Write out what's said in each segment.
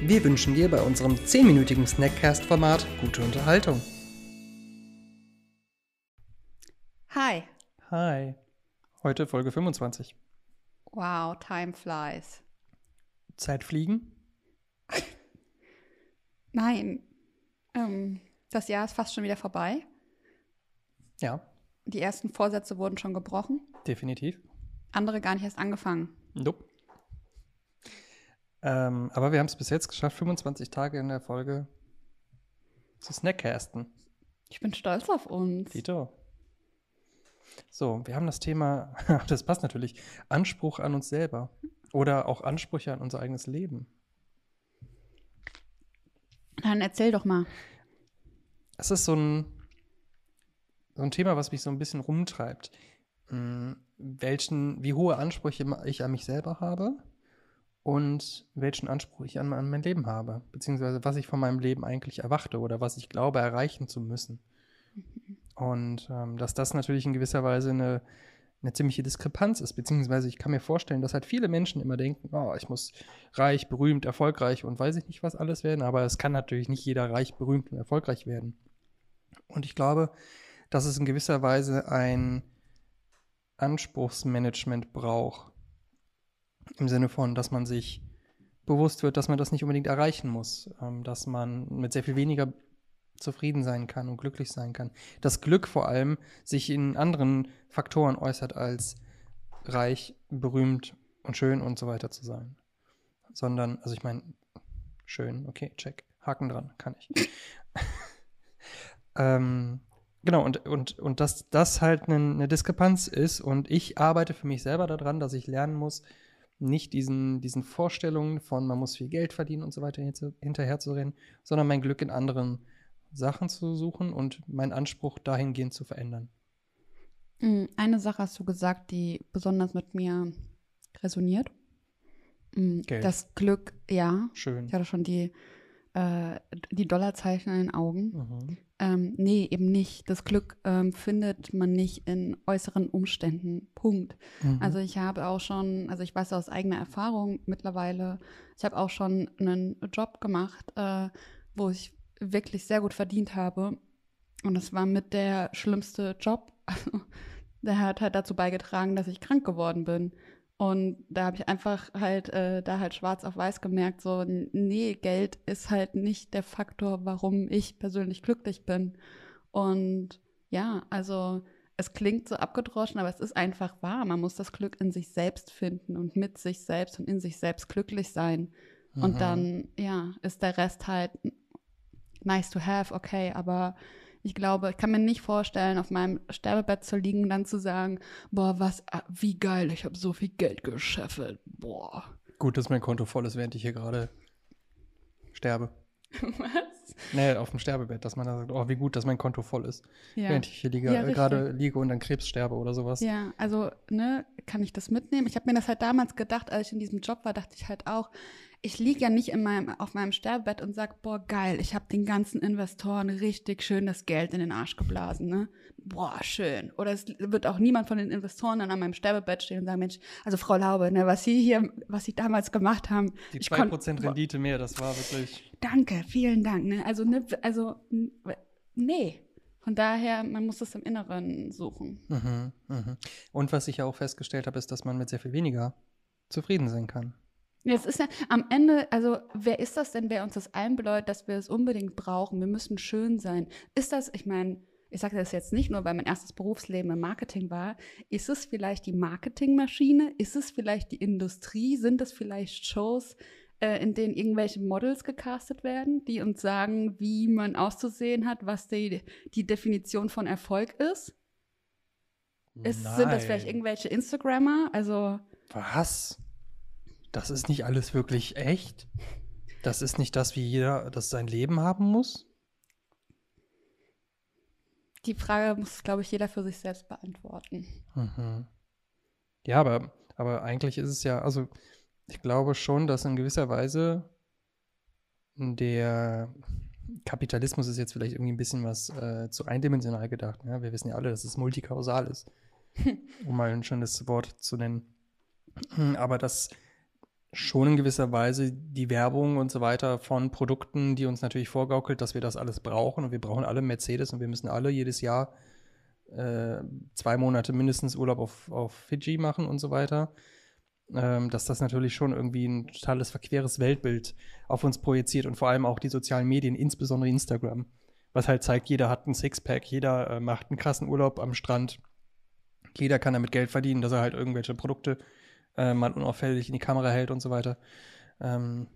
Wir wünschen dir bei unserem 10-minütigen Snackcast-Format gute Unterhaltung. Hi. Hi. Heute Folge 25. Wow, time flies. Zeit fliegen? Nein. Ähm, das Jahr ist fast schon wieder vorbei. Ja, Die ersten Vorsätze wurden schon gebrochen, definitiv. andere gar nicht erst angefangen. Nope. Ähm, aber wir haben es bis jetzt geschafft, 25 Tage in der Folge zu snackcasten. Ich bin stolz auf uns. Dito. So, wir haben das Thema, das passt natürlich, Anspruch an uns selber. Oder auch Ansprüche an unser eigenes Leben. Dann erzähl doch mal. Es ist so ein, so ein Thema, was mich so ein bisschen rumtreibt. Hm, Welchen, wie hohe Ansprüche ich an mich selber habe und welchen Anspruch ich an, an mein Leben habe, beziehungsweise was ich von meinem Leben eigentlich erwarte oder was ich glaube erreichen zu müssen. Und ähm, dass das natürlich in gewisser Weise eine, eine ziemliche Diskrepanz ist, beziehungsweise ich kann mir vorstellen, dass halt viele Menschen immer denken, oh, ich muss reich, berühmt, erfolgreich und weiß ich nicht was alles werden, aber es kann natürlich nicht jeder reich, berühmt und erfolgreich werden. Und ich glaube, dass es in gewisser Weise ein Anspruchsmanagement braucht. Im Sinne von, dass man sich bewusst wird, dass man das nicht unbedingt erreichen muss, ähm, dass man mit sehr viel weniger zufrieden sein kann und glücklich sein kann. Das Glück vor allem sich in anderen Faktoren äußert, als reich, berühmt und schön und so weiter zu sein. Sondern, also ich meine, schön, okay, check, Haken dran, kann ich. ähm, genau, und, und, und dass das halt eine, eine Diskrepanz ist und ich arbeite für mich selber daran, dass ich lernen muss, nicht diesen, diesen Vorstellungen von, man muss viel Geld verdienen und so weiter hinter- hinterher zu rennen, sondern mein Glück in anderen Sachen zu suchen und meinen Anspruch dahingehend zu verändern. Mm, Eine Sache hast du gesagt, die besonders mit mir resoniert. Mm, Geld. Das Glück, ja. Schön. Ich hatte schon die, äh, die Dollarzeichen in den Augen. Mhm. Ähm, nee, eben nicht. Das Glück ähm, findet man nicht in äußeren Umständen. Punkt. Mhm. Also ich habe auch schon, also ich weiß aus eigener Erfahrung mittlerweile, ich habe auch schon einen Job gemacht, äh, wo ich wirklich sehr gut verdient habe. Und das war mit der schlimmste Job. Also, der hat halt dazu beigetragen, dass ich krank geworden bin. Und da habe ich einfach halt äh, da halt schwarz auf weiß gemerkt, so, nee, Geld ist halt nicht der Faktor, warum ich persönlich glücklich bin. Und ja, also es klingt so abgedroschen, aber es ist einfach wahr. Man muss das Glück in sich selbst finden und mit sich selbst und in sich selbst glücklich sein. Und Mhm. dann, ja, ist der Rest halt nice to have, okay, aber ich glaube, ich kann mir nicht vorstellen, auf meinem Sterbebett zu liegen und dann zu sagen, boah, was, ah, wie geil, ich habe so viel Geld gescheffelt, boah. Gut, dass mein Konto voll ist, während ich hier gerade sterbe. Was? Nee, auf dem Sterbebett, dass man da sagt, oh, wie gut, dass mein Konto voll ist. Ja. Während ich hier liege, Ja, äh, gerade liege und an Krebs sterbe oder sowas. Ja, also, ne, kann ich das mitnehmen? Ich habe mir das halt damals gedacht, als ich in diesem Job war, dachte ich halt auch, ich liege ja nicht in meinem, auf meinem Sterbebett und sag, boah, geil, ich habe den ganzen Investoren richtig schön das Geld in den Arsch geblasen, ne? Boah, schön. Oder es wird auch niemand von den Investoren dann an meinem Sterbebett stehen und sagen, Mensch, also Frau Laube, ne, was Sie hier, was Sie damals gemacht haben, Die ich konnt- 2% boah, Rendite mehr, das war wirklich. Danke, vielen Dank, ne? Also, ne, also, nee. Von daher, man muss das im Inneren suchen. Mhm, mhm. Und was ich ja auch festgestellt habe, ist, dass man mit sehr viel weniger zufrieden sein kann. Es ist ja am Ende, also wer ist das denn, wer uns das einbläut, dass wir es unbedingt brauchen? Wir müssen schön sein. Ist das, ich meine, ich sage das jetzt nicht nur, weil mein erstes Berufsleben im Marketing war, ist es vielleicht die Marketingmaschine? Ist es vielleicht die Industrie? Sind es vielleicht Shows, äh, in denen irgendwelche Models gecastet werden, die uns sagen, wie man auszusehen hat, was die, die Definition von Erfolg ist? ist sind das vielleicht irgendwelche Instagrammer? Also Was? Das ist nicht alles wirklich echt? Das ist nicht das, wie jeder das sein Leben haben muss? Die Frage muss, glaube ich, jeder für sich selbst beantworten. Mhm. Ja, aber, aber eigentlich ist es ja, also ich glaube schon, dass in gewisser Weise der Kapitalismus ist jetzt vielleicht irgendwie ein bisschen was äh, zu eindimensional gedacht. Ja? Wir wissen ja alle, dass es multikausal ist, um mal ein schönes Wort zu nennen. Aber dass schon in gewisser Weise die Werbung und so weiter von Produkten, die uns natürlich vorgaukelt, dass wir das alles brauchen. Und wir brauchen alle Mercedes und wir müssen alle jedes Jahr äh, zwei Monate mindestens Urlaub auf, auf Fidschi machen und so weiter, ähm, dass das natürlich schon irgendwie ein totales verqueres Weltbild auf uns projiziert und vor allem auch die sozialen Medien, insbesondere Instagram, was halt zeigt, jeder hat ein Sixpack, jeder äh, macht einen krassen Urlaub am Strand, jeder kann damit Geld verdienen, dass er halt irgendwelche Produkte äh, mal unauffällig in die Kamera hält und so weiter. Ähm,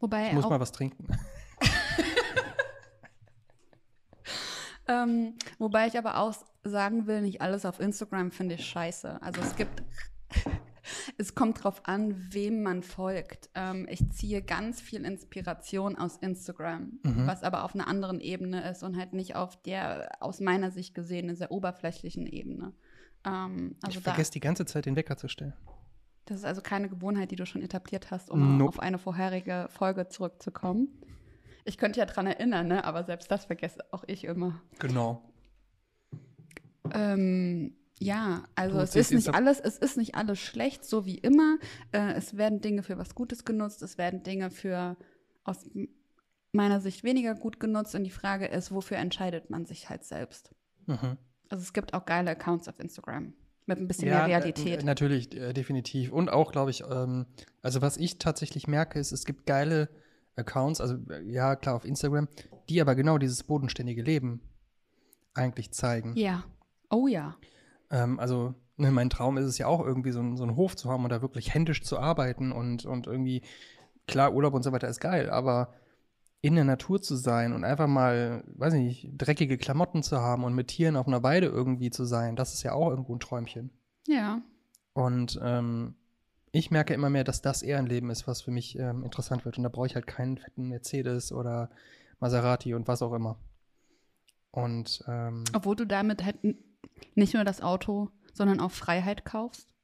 Wobei ich muss mal was trinken. ähm, wobei ich aber auch sagen will, nicht alles auf Instagram finde ich scheiße. Also es gibt, es kommt drauf an, wem man folgt. Ähm, ich ziehe ganz viel Inspiration aus Instagram, mhm. was aber auf einer anderen Ebene ist und halt nicht auf der aus meiner Sicht gesehen sehr oberflächlichen Ebene. Ähm, also ich vergesse die ganze Zeit den Wecker zu stellen. Das ist also keine Gewohnheit, die du schon etabliert hast, um nope. auf eine vorherige Folge zurückzukommen. Ich könnte ja dran erinnern, ne? aber selbst das vergesse auch ich immer. Genau. Ähm, ja, also es ist nicht alles, es ist nicht alles schlecht, so wie immer. Äh, es werden Dinge für was Gutes genutzt, es werden Dinge für aus meiner Sicht weniger gut genutzt und die Frage ist, wofür entscheidet man sich halt selbst? Mhm. Also es gibt auch geile Accounts auf Instagram mit ein bisschen ja, mehr Realität. Natürlich, äh, definitiv. Und auch, glaube ich, ähm, also was ich tatsächlich merke, ist, es gibt geile Accounts, also äh, ja, klar, auf Instagram, die aber genau dieses bodenständige Leben eigentlich zeigen. Ja. Oh ja. Ähm, also, ne, mein Traum ist es ja auch irgendwie so, so einen Hof zu haben und da wirklich händisch zu arbeiten und, und irgendwie, klar, Urlaub und so weiter ist geil, aber in der Natur zu sein und einfach mal, weiß ich nicht, dreckige Klamotten zu haben und mit Tieren auf einer Weide irgendwie zu sein, das ist ja auch irgendwo ein Träumchen. Ja. Und ähm, ich merke immer mehr, dass das eher ein Leben ist, was für mich ähm, interessant wird. Und da brauche ich halt keinen fetten Mercedes oder Maserati und was auch immer. Und ähm, obwohl du damit halt nicht nur das Auto, sondern auch Freiheit kaufst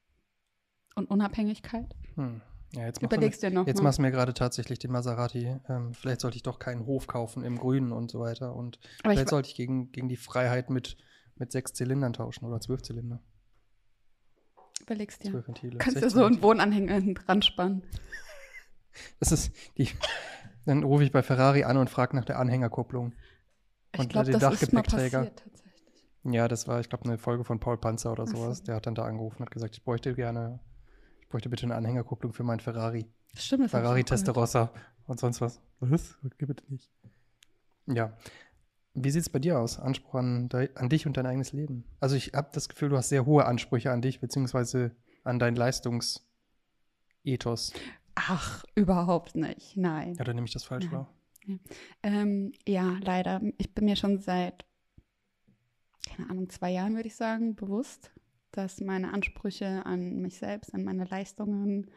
und Unabhängigkeit. Hm. Ja, jetzt Überlegst du dir noch. Jetzt mal. machst du mir gerade tatsächlich den Maserati. Ähm, vielleicht sollte ich doch keinen Hof kaufen im Grünen und so weiter. Und Aber vielleicht ich sollte ich gegen, gegen die Freiheit mit, mit sechs Zylindern tauschen oder zwölf Zylinder. Überlegst dir. Zwölf Ventile. Kannst du so einen Wohnanhänger hinten dran spannen. Das ist die. Dann rufe ich bei Ferrari an und frage nach der Anhängerkupplung. Ich und glaub, den das Dachgepäckträger. Ja, das war, ich glaube, eine Folge von Paul Panzer oder sowas. So. Der hat dann da angerufen und hat gesagt, ich bräuchte gerne bräuchte bitte eine Anhängerkupplung für mein Ferrari. Stimmt, das Ferrari Testarossa und sonst was. Was? Okay, bitte nicht. Ja. Wie sieht es bei dir aus? Anspruch an, an dich und dein eigenes Leben? Also ich habe das Gefühl, du hast sehr hohe Ansprüche an dich, beziehungsweise an dein Leistungsethos. Ach, überhaupt nicht. Nein. Ja, dann nehme ich das falsch wahr. Ja. Ähm, ja, leider. Ich bin mir schon seit, keine Ahnung, zwei Jahren, würde ich sagen, bewusst, dass meine Ansprüche an mich selbst, an meine Leistungen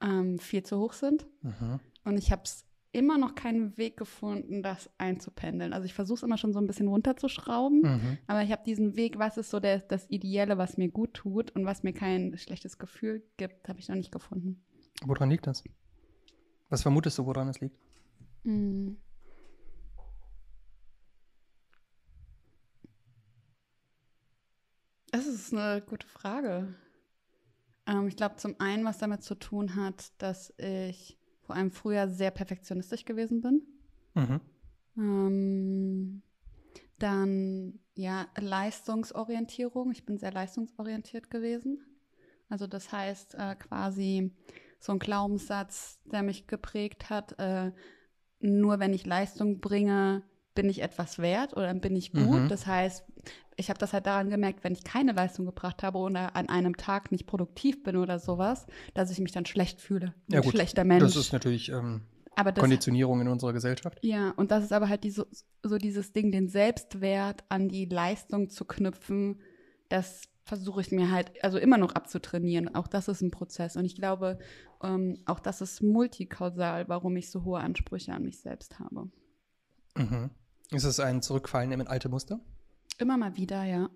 ähm, viel zu hoch sind. Mhm. Und ich habe es immer noch keinen Weg gefunden, das einzupendeln. Also ich versuche es immer schon so ein bisschen runterzuschrauben, mhm. aber ich habe diesen Weg, was ist so der, das Ideelle, was mir gut tut und was mir kein schlechtes Gefühl gibt, habe ich noch nicht gefunden. Woran liegt das? Was vermutest du, woran es liegt? Mhm. Das ist eine gute Frage. Ähm, ich glaube, zum einen, was damit zu tun hat, dass ich vor allem früher sehr perfektionistisch gewesen bin. Mhm. Ähm, dann, ja, Leistungsorientierung. Ich bin sehr leistungsorientiert gewesen. Also das heißt äh, quasi so ein Glaubenssatz, der mich geprägt hat, äh, nur wenn ich Leistung bringe, bin ich etwas wert oder bin ich gut. Mhm. Das heißt, ich habe das halt daran gemerkt, wenn ich keine Leistung gebracht habe oder an einem Tag nicht produktiv bin oder sowas, dass ich mich dann schlecht fühle. Ja, gut. schlechter Mensch. Das ist natürlich ähm, das, Konditionierung in unserer Gesellschaft. Ja, und das ist aber halt die, so, so dieses Ding, den Selbstwert an die Leistung zu knüpfen, das versuche ich mir halt also immer noch abzutrainieren. Auch das ist ein Prozess. Und ich glaube, ähm, auch das ist multikausal, warum ich so hohe Ansprüche an mich selbst habe. Mhm. Ist es ein Zurückfallen in alte Muster? Immer mal wieder, ja.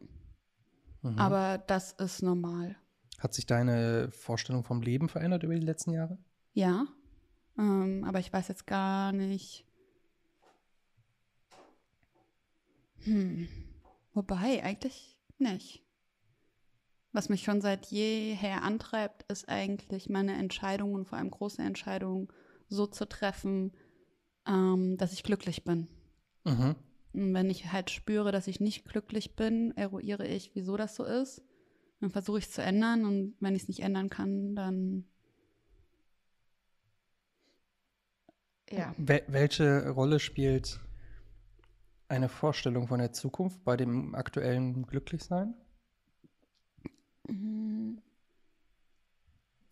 Mhm. Aber das ist normal. Hat sich deine Vorstellung vom Leben verändert über die letzten Jahre? Ja. Ähm, aber ich weiß jetzt gar nicht. Hm. Wobei, eigentlich nicht. Was mich schon seit jeher antreibt, ist eigentlich meine Entscheidungen, vor allem große Entscheidungen, so zu treffen, ähm, dass ich glücklich bin. Mhm. Und wenn ich halt spüre, dass ich nicht glücklich bin, eruiere ich, wieso das so ist. Dann versuche ich es zu ändern und wenn ich es nicht ändern kann, dann ja. Wel welche Rolle spielt eine Vorstellung von der Zukunft bei dem aktuellen Glücklichsein? Mhm.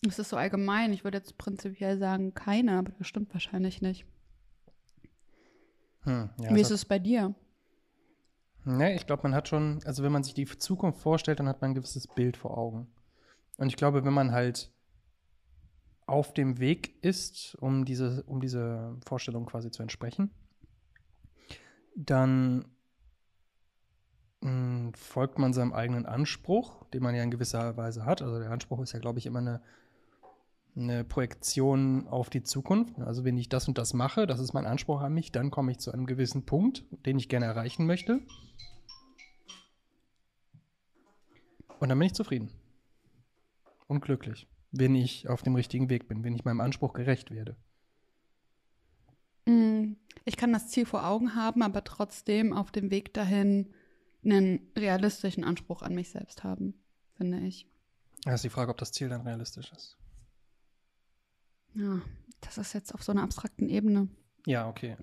Es ist so allgemein. Ich würde jetzt prinzipiell sagen, keine, aber das stimmt wahrscheinlich nicht. Hm, ja, Wie ist es bei dir? Ne, ich glaube, man hat schon, also wenn man sich die Zukunft vorstellt, dann hat man ein gewisses Bild vor Augen. Und ich glaube, wenn man halt auf dem Weg ist, um diese, um diese Vorstellung quasi zu entsprechen, dann mh, folgt man seinem eigenen Anspruch, den man ja in gewisser Weise hat. Also der Anspruch ist ja, glaube ich, immer eine, eine Projektion auf die Zukunft. Also wenn ich das und das mache, das ist mein Anspruch an mich, dann komme ich zu einem gewissen Punkt, den ich gerne erreichen möchte. Und dann bin ich zufrieden. Und glücklich, wenn ich auf dem richtigen Weg bin, wenn ich meinem Anspruch gerecht werde. Mm, Ich kann das Ziel vor Augen haben, aber trotzdem auf dem Weg dahin einen realistischen Anspruch an mich selbst haben, finde ich. Da ist die Frage, ob das Ziel dann realistisch ist. Ja, das ist jetzt auf so einer abstrakten Ebene. Ja, okay.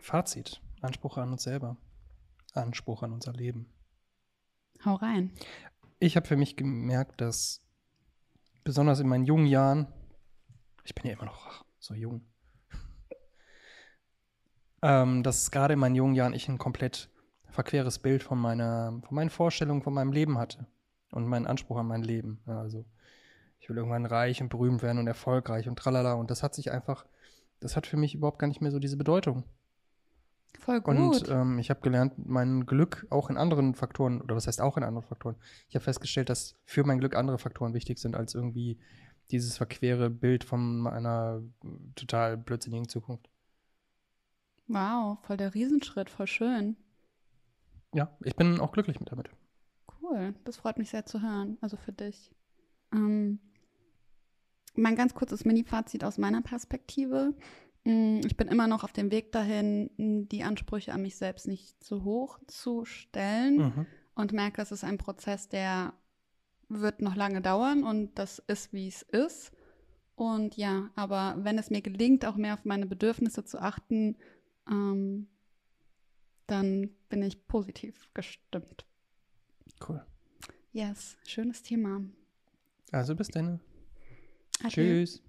Fazit. Anspruch an uns selber. Anspruch an unser Leben. Hau rein. Ich habe für mich gemerkt, dass besonders in meinen jungen Jahren, ich bin ja immer noch so jung, ähm, dass gerade in meinen jungen Jahren ich ein komplett verqueres Bild von meiner, von meinen Vorstellungen von meinem Leben hatte und meinen Anspruch an mein Leben. Also ich will irgendwann reich und berühmt werden und erfolgreich und tralala. Und das hat sich einfach, das hat für mich überhaupt gar nicht mehr so diese Bedeutung. Voll gut. Und ähm, ich habe gelernt, mein Glück auch in anderen Faktoren, oder was heißt auch in anderen Faktoren, ich habe festgestellt, dass für mein Glück andere Faktoren wichtig sind, als irgendwie dieses verquere Bild von einer total blödsinnigen Zukunft. wow, voll der Riesenschritt, voll schön. Ja, ich bin auch glücklich mit damit. Cool, das freut mich sehr zu hören, also für dich. Ähm, mein ganz kurzes Mini-Fazit aus meiner Perspektive. Mm, Ich bin immer noch auf dem Weg dahin, die Ansprüche an mich selbst nicht zu hoch zu stellen Mhm. und merke, es ist ein Prozess, der wird noch lange dauern und das ist, wie es ist. Und ja, aber wenn es mir gelingt, auch mehr auf meine Bedürfnisse zu achten, ähm, dann bin ich positiv gestimmt. Cool. Yes, schönes Thema. Also bis dann. Tschüss.